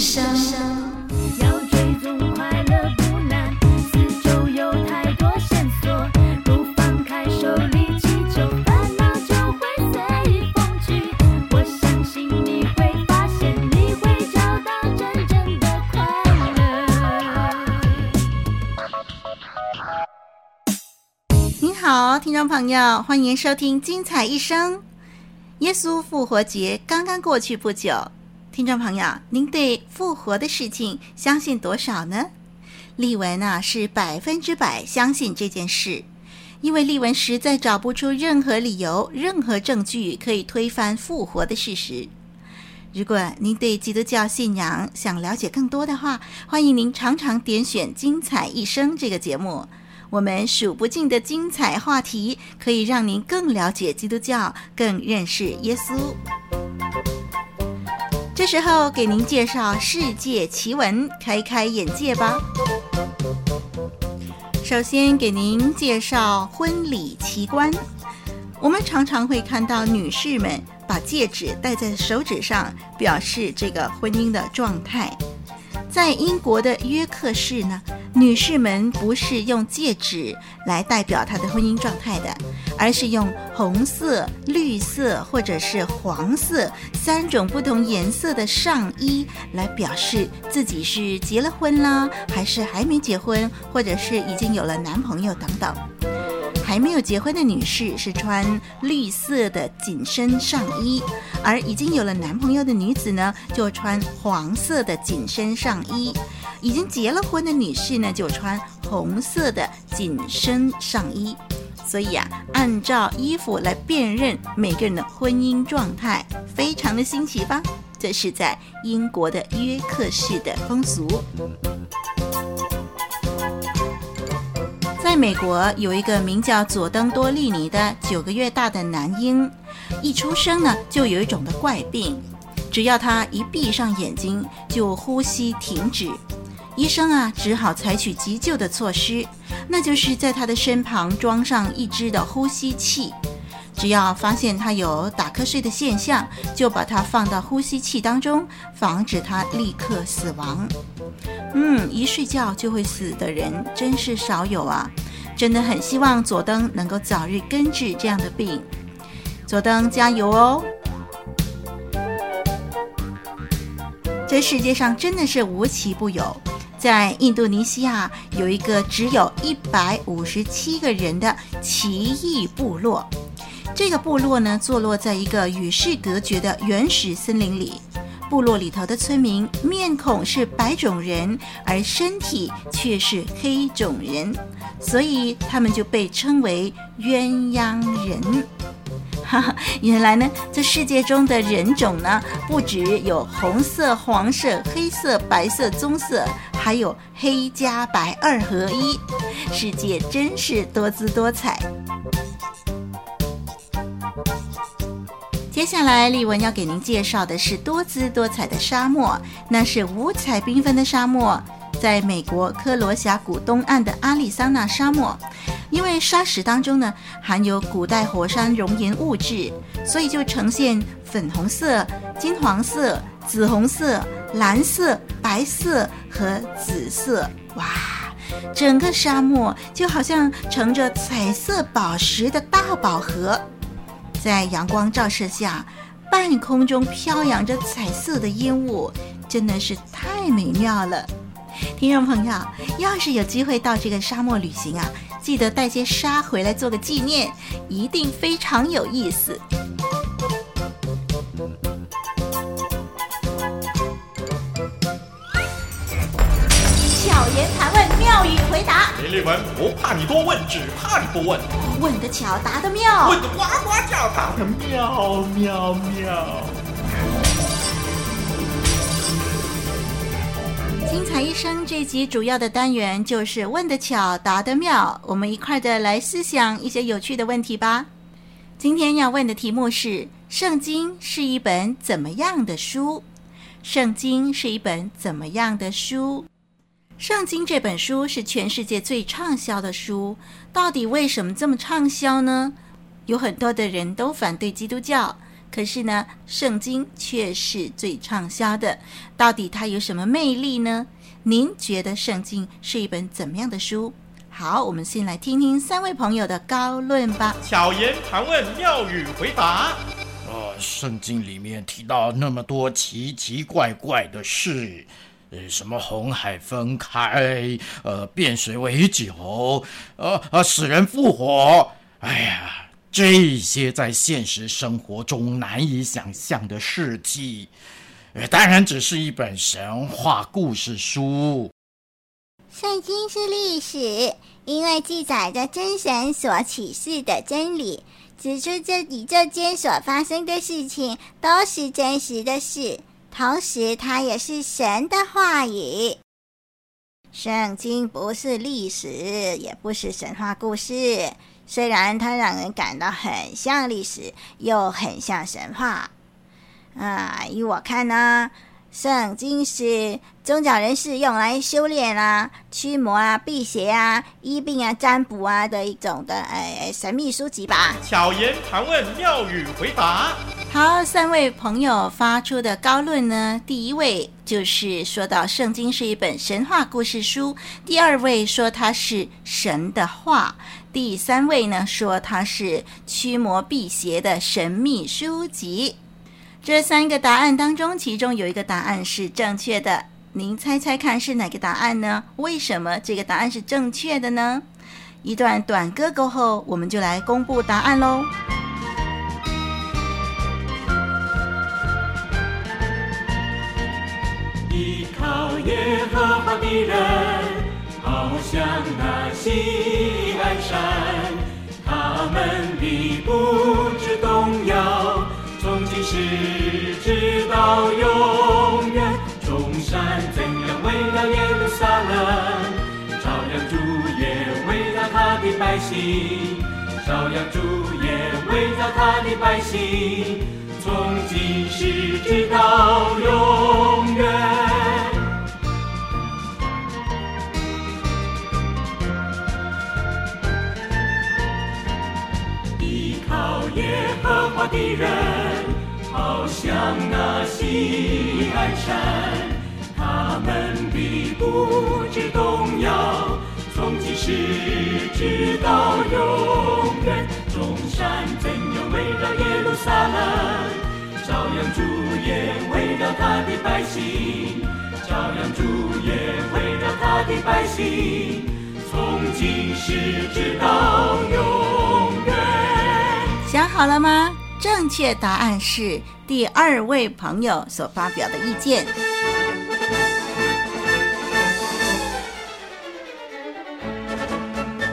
人生要追踪快乐不难，四周有太多线索，不放开手，力气就烦恼就会随风去。我相信你会发现，你会找到真正的快乐。你好，听众朋友，欢迎收听《精彩一生》。耶稣复活节刚刚过去不久。听众朋友，您对复活的事情相信多少呢？丽文啊，是百分之百相信这件事，因为丽文实在找不出任何理由、任何证据可以推翻复活的事实。如果您对基督教信仰想了解更多的话，欢迎您常常点选《精彩一生》这个节目。我们数不尽的精彩话题，可以让您更了解基督教，更认识耶稣。这时候给您介绍世界奇闻，开开眼界吧。首先给您介绍婚礼奇观。我们常常会看到女士们把戒指戴在手指上，表示这个婚姻的状态。在英国的约克市呢，女士们不是用戒指来代表她的婚姻状态的，而是用红色、绿色或者是黄色三种不同颜色的上衣来表示自己是结了婚啦，还是还没结婚，或者是已经有了男朋友等等。还没有结婚的女士是穿绿色的紧身上衣，而已经有了男朋友的女子呢，就穿黄色的紧身上衣。已经结了婚的女士呢，就穿红色的紧身上衣。所以啊，按照衣服来辨认每个人的婚姻状态，非常的新奇吧？这是在英国的约克市的风俗。在美国，有一个名叫佐登多利尼的九个月大的男婴，一出生呢就有一种的怪病，只要他一闭上眼睛，就呼吸停止。医生啊，只好采取急救的措施，那就是在他的身旁装上一只的呼吸器，只要发现他有打瞌睡的现象，就把他放到呼吸器当中，防止他立刻死亡。嗯，一睡觉就会死的人真是少有啊！真的很希望佐登能够早日根治这样的病。佐登加油哦！这世界上真的是无奇不有，在印度尼西亚有一个只有一百五十七个人的奇异部落。这个部落呢，坐落在一个与世隔绝的原始森林里。部落里头的村民面孔是白种人，而身体却是黑种人，所以他们就被称为鸳鸯人。哈哈，原来呢，这世界中的人种呢，不只有红色、黄色、黑色、白色、棕色，还有黑加白二合一，世界真是多姿多彩。接下来，丽文要给您介绍的是多姿多彩的沙漠，那是五彩缤纷的沙漠，在美国科罗峡谷东岸的阿里桑那沙漠。因为沙石当中呢含有古代火山熔岩物质，所以就呈现粉红色、金黄色、紫红色、蓝色、白色和紫色。哇，整个沙漠就好像盛着彩色宝石的大宝盒。在阳光照射下，半空中飘扬着彩色的烟雾，真的是太美妙了。听众朋友，要是有机会到这个沙漠旅行啊，记得带些沙回来做个纪念，一定非常有意思。巧言，妙语回答。林丽文不怕你多问，只怕你不问。问得巧，答得妙。问得呱呱叫，答得妙妙妙。精彩一生这集主要的单元就是问得巧，答得妙，我们一块的来思想一些有趣的问题吧。今天要问的题目是：圣经是一本怎么样的书？圣经是一本怎么样的书？圣经这本书是全世界最畅销的书，到底为什么这么畅销呢？有很多的人都反对基督教。可是呢，圣经却是最畅销的。到底它有什么魅力呢？您觉得圣经是一本怎么样的书？好，我们先来听听三位朋友的高论吧。巧言盘问，妙语回答。呃，圣经里面提到那么多奇奇怪怪的事，呃，什么红海分开，呃，变水为酒，呃呃，死人复活，哎呀。这些在现实生活中难以想象的事迹，当然只是一本神话故事书。圣经是历史，因为记载着真神所启示的真理，指出这宇宙间所发生的事情都是真实的事，同时它也是神的话语。圣经不是历史，也不是神话故事。虽然它让人感到很像历史，又很像神话，啊，依我看呢，圣经是宗教人士用来修炼啊、驱魔啊、辟邪啊、医病啊、占卜啊的一种的呃神秘书籍吧。巧言盘问，妙语回答。好，三位朋友发出的高论呢，第一位就是说到圣经是一本神话故事书，第二位说它是神的话。第三位呢，说它是驱魔辟邪的神秘书籍。这三个答案当中，其中有一个答案是正确的。您猜猜看是哪个答案呢？为什么这个答案是正确的呢？一段短歌过后，我们就来公布答案喽。耶和华的人。好像那西安山，他们必不致动摇，从今世直到永远。众山怎样为了耶路撒冷，照样主也为了他的百姓，照样主也为了他的百姓，那锡安山，他们必不知动摇，从今时直到永远。众山怎样围绕耶路撒冷，朝阳主也围绕他的百姓，朝阳主也围绕他的百姓，从今时直到永远。想好了吗？正确答案是第二位朋友所发表的意见，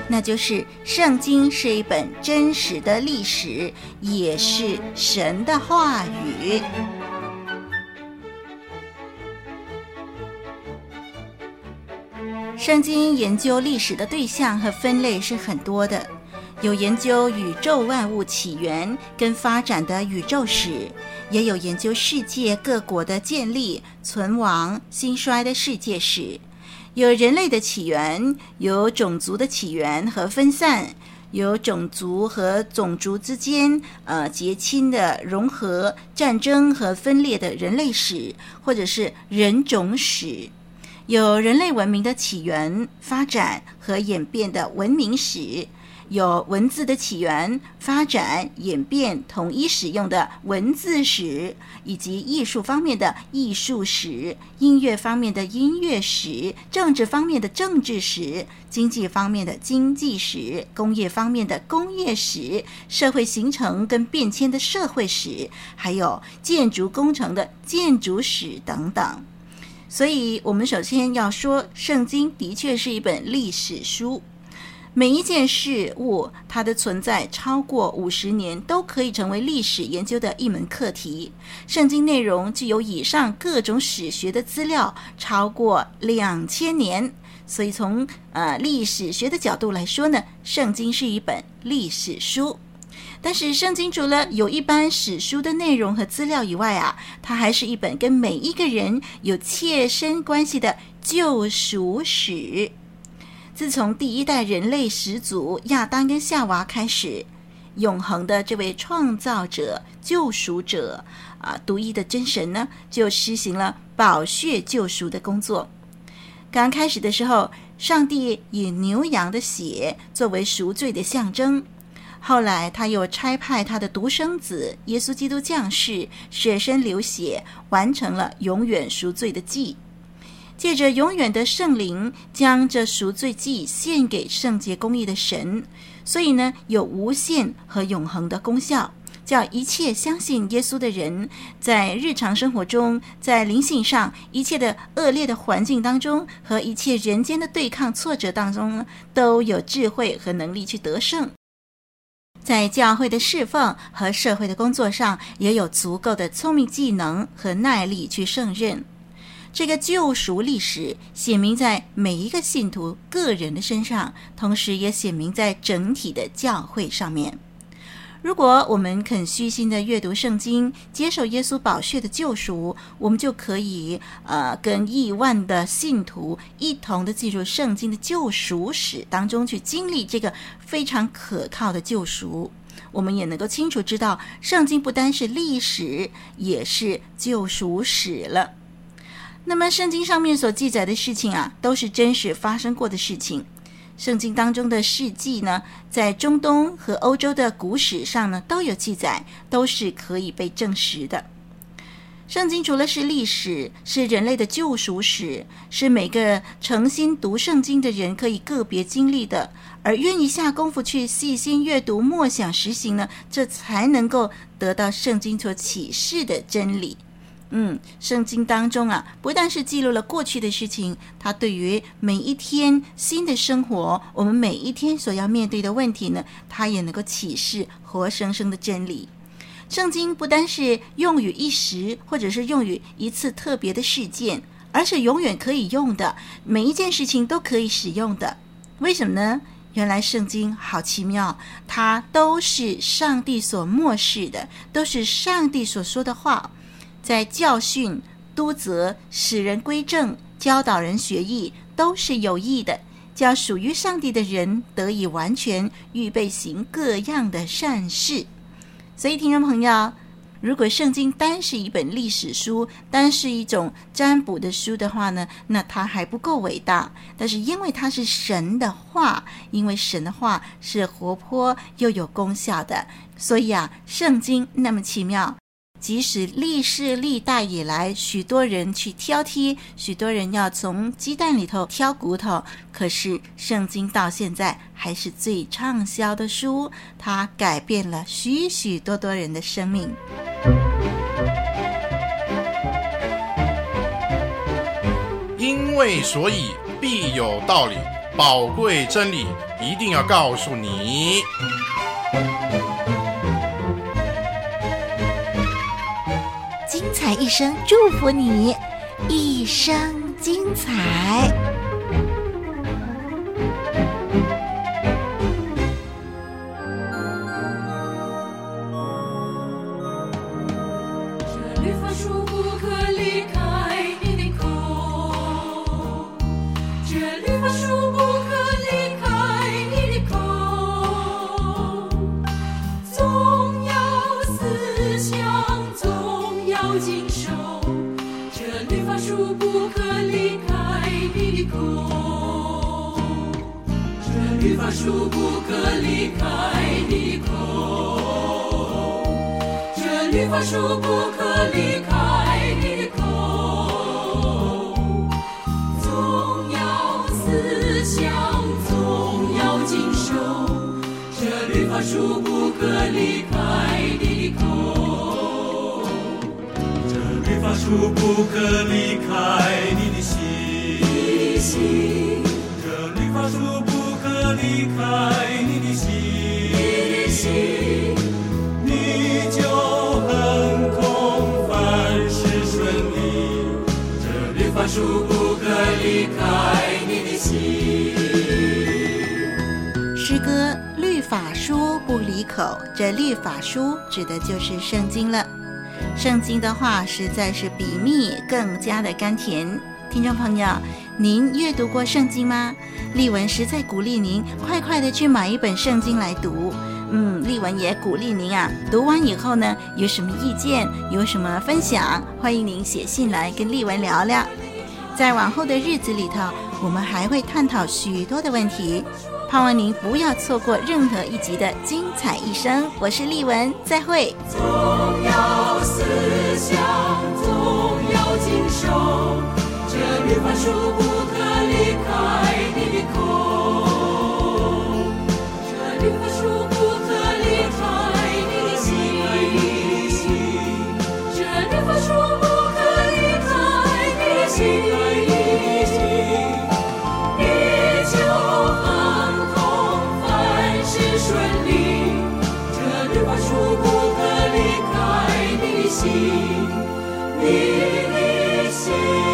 那就是圣经是一本真实的历史，也是神的话语。圣经研究历史的对象和分类是很多的。有研究宇宙万物起源跟发展的宇宙史，也有研究世界各国的建立、存亡、兴衰的世界史。有人类的起源，有种族的起源和分散，有种族和种族之间呃结亲的融合、战争和分裂的人类史，或者是人种史。有人类文明的起源、发展和演变的文明史。有文字的起源、发展、演变、统一使用的文字史，以及艺术方面的艺术史、音乐方面的音乐史、政治方面的政治史、经济方面的经济史、工业方面的工业史、社会形成跟变迁的社会史，还有建筑工程的建筑史等等。所以，我们首先要说，圣经的确是一本历史书。每一件事物，它的存在超过五十年，都可以成为历史研究的一门课题。圣经内容具有以上各种史学的资料，超过两千年。所以从呃历史学的角度来说呢，圣经是一本历史书。但是圣经除了有一般史书的内容和资料以外啊，它还是一本跟每一个人有切身关系的救赎史。自从第一代人类始祖亚当跟夏娃开始，永恒的这位创造者、救赎者啊，独一的真神呢，就施行了宝血救赎的工作。刚开始的时候，上帝以牛羊的血作为赎罪的象征，后来他又差派他的独生子耶稣基督降世，舍身流血，完成了永远赎罪的祭。借着永远的圣灵，将这赎罪祭献给圣洁公义的神，所以呢，有无限和永恒的功效，叫一切相信耶稣的人，在日常生活中，在灵性上，一切的恶劣的环境当中，和一切人间的对抗挫折当中，都有智慧和能力去得胜。在教会的侍奉和社会的工作上，也有足够的聪明技能和耐力去胜任。这个救赎历史显明在每一个信徒个人的身上，同时也显明在整体的教会上面。如果我们肯虚心的阅读圣经，接受耶稣宝血的救赎，我们就可以呃跟亿万的信徒一同的进入圣经的救赎史当中去经历这个非常可靠的救赎。我们也能够清楚知道，圣经不单是历史，也是救赎史了。那么，圣经上面所记载的事情啊，都是真实发生过的事情。圣经当中的事迹呢，在中东和欧洲的古史上呢，都有记载，都是可以被证实的。圣经除了是历史，是人类的救赎史，是每个诚心读圣经的人可以个别经历的，而愿意下功夫去细心阅读、默想、实行呢，这才能够得到圣经所启示的真理。嗯，圣经当中啊，不但是记录了过去的事情，它对于每一天新的生活，我们每一天所要面对的问题呢，它也能够启示活生生的真理。圣经不单是用于一时，或者是用于一次特别的事件，而是永远可以用的，每一件事情都可以使用的。为什么呢？原来圣经好奇妙，它都是上帝所默示的，都是上帝所说的话。在教训、督责、使人归正、教导人学艺，都是有益的，叫属于上帝的人得以完全预备行各样的善事。所以，听众朋友，如果圣经单是一本历史书，单是一种占卜的书的话呢，那它还不够伟大。但是，因为它是神的话，因为神的话是活泼又有功效的，所以啊，圣经那么奇妙。即使历世历代以来，许多人去挑剔，许多人要从鸡蛋里头挑骨头，可是圣经到现在还是最畅销的书，它改变了许许多多人的生命。因为所以必有道理，宝贵真理一定要告诉你。一生祝福你，一生精彩。离开你的口，这绿发树不可离开你的口，总要思想，总要经受，这绿发树不可离开你的口，这绿发树不可离开你的心，这绿发树。开你的心，你就横空，凡事顺利。这律法书不可离开你的心。诗歌《律法书不离口》，这律法书指的就是圣经了。圣经的话实在是比蜜更加的甘甜。听众朋友，您阅读过圣经吗？丽文实在鼓励您快快的去买一本圣经来读。嗯，丽文也鼓励您啊，读完以后呢，有什么意见，有什么分享，欢迎您写信来跟丽文聊聊。在往后的日子里头，我们还会探讨许多的问题，盼望您不要错过任何一集的精彩一生。我是丽文，再会。总要思想，总要谨守，绿化树不可离开的口这绿化树不可离开的心这绿化树不可离开的心地球航空万事顺利这绿化树不可离开的心你的心